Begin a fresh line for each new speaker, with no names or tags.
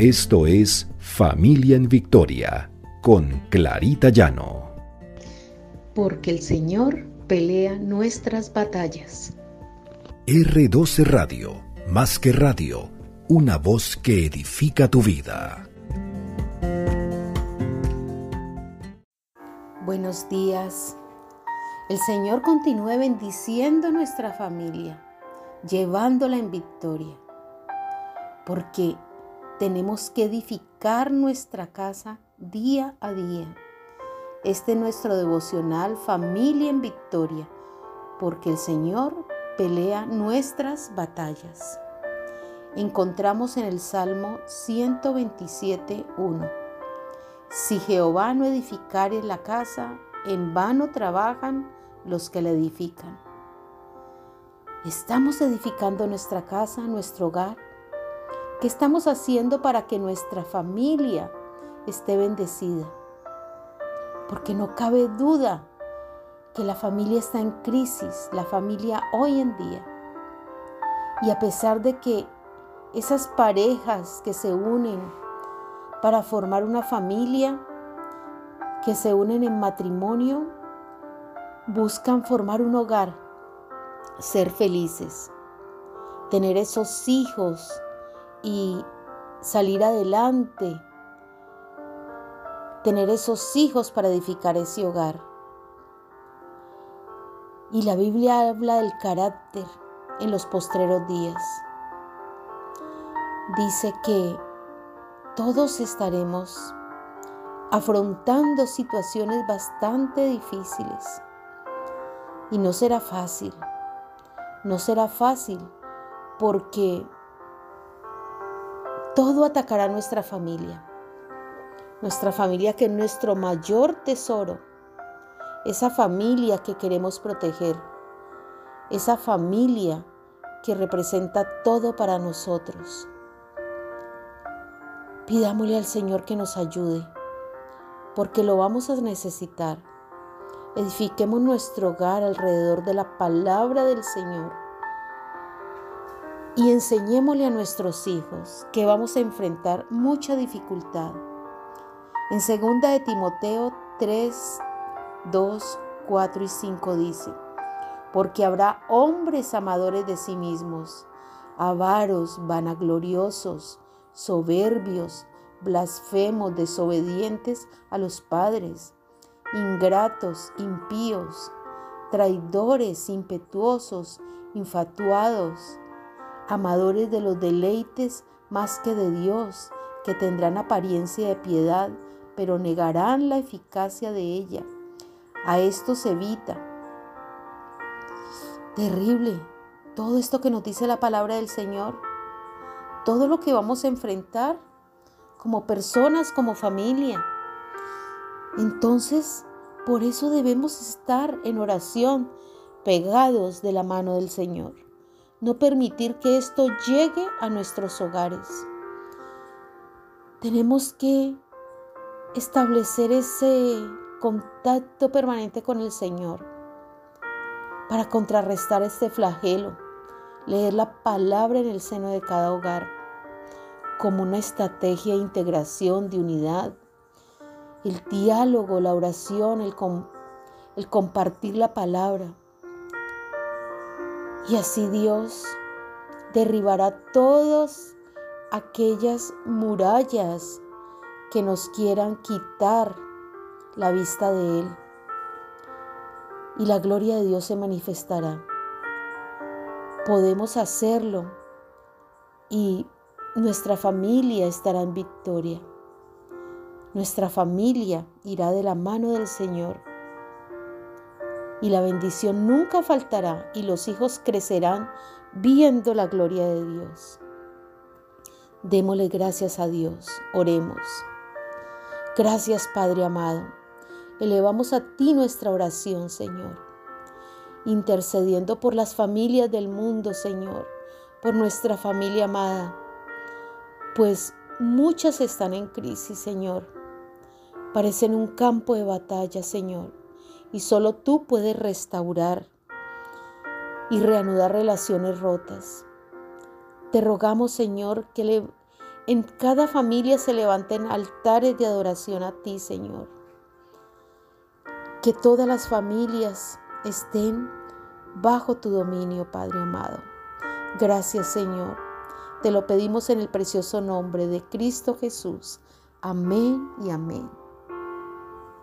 Esto es Familia en Victoria con Clarita Llano.
Porque el Señor pelea nuestras batallas.
R12 Radio, más que radio, una voz que edifica tu vida.
Buenos días. El Señor continúe bendiciendo nuestra familia, llevándola en victoria. Porque tenemos que edificar nuestra casa día a día. Este es nuestro devocional Familia en Victoria, porque el Señor pelea nuestras batallas. Encontramos en el Salmo 127.1. Si Jehová no edificare la casa, en vano trabajan los que la edifican. ¿Estamos edificando nuestra casa, nuestro hogar? ¿Qué estamos haciendo para que nuestra familia esté bendecida? Porque no cabe duda que la familia está en crisis, la familia hoy en día. Y a pesar de que esas parejas que se unen para formar una familia, que se unen en matrimonio, buscan formar un hogar, ser felices, tener esos hijos y salir adelante, tener esos hijos para edificar ese hogar. Y la Biblia habla del carácter en los postreros días. Dice que todos estaremos afrontando situaciones bastante difíciles. Y no será fácil, no será fácil porque todo atacará a nuestra familia. Nuestra familia que es nuestro mayor tesoro. Esa familia que queremos proteger. Esa familia que representa todo para nosotros. Pidámosle al Señor que nos ayude, porque lo vamos a necesitar. Edifiquemos nuestro hogar alrededor de la palabra del Señor y enseñémosle a nuestros hijos que vamos a enfrentar mucha dificultad. En 2 de Timoteo 3, 2, 4 y 5 dice, porque habrá hombres amadores de sí mismos, avaros, vanagloriosos, soberbios, blasfemos, desobedientes a los padres, ingratos, impíos, traidores, impetuosos, infatuados, amadores de los deleites más que de Dios, que tendrán apariencia de piedad, pero negarán la eficacia de ella. A esto se evita. Terrible todo esto que nos dice la palabra del Señor, todo lo que vamos a enfrentar como personas, como familia. Entonces, por eso debemos estar en oración, pegados de la mano del Señor no permitir que esto llegue a nuestros hogares. Tenemos que establecer ese contacto permanente con el Señor para contrarrestar este flagelo, leer la palabra en el seno de cada hogar como una estrategia de integración, de unidad, el diálogo, la oración, el, el compartir la palabra y así Dios derribará todas aquellas murallas que nos quieran quitar la vista de Él. Y la gloria de Dios se manifestará. Podemos hacerlo y nuestra familia estará en victoria. Nuestra familia irá de la mano del Señor y la bendición nunca faltará y los hijos crecerán viendo la gloria de Dios. Démosle gracias a Dios, oremos. Gracias Padre amado. Elevamos a ti nuestra oración, Señor, intercediendo por las familias del mundo, Señor, por nuestra familia amada, pues muchas están en crisis, Señor. Parecen un campo de batalla, Señor y solo tú puedes restaurar y reanudar relaciones rotas. Te rogamos, Señor, que en cada familia se levanten altares de adoración a ti, Señor. Que todas las familias estén bajo tu dominio, Padre amado. Gracias, Señor. Te lo pedimos en el precioso nombre de Cristo Jesús. Amén y amén.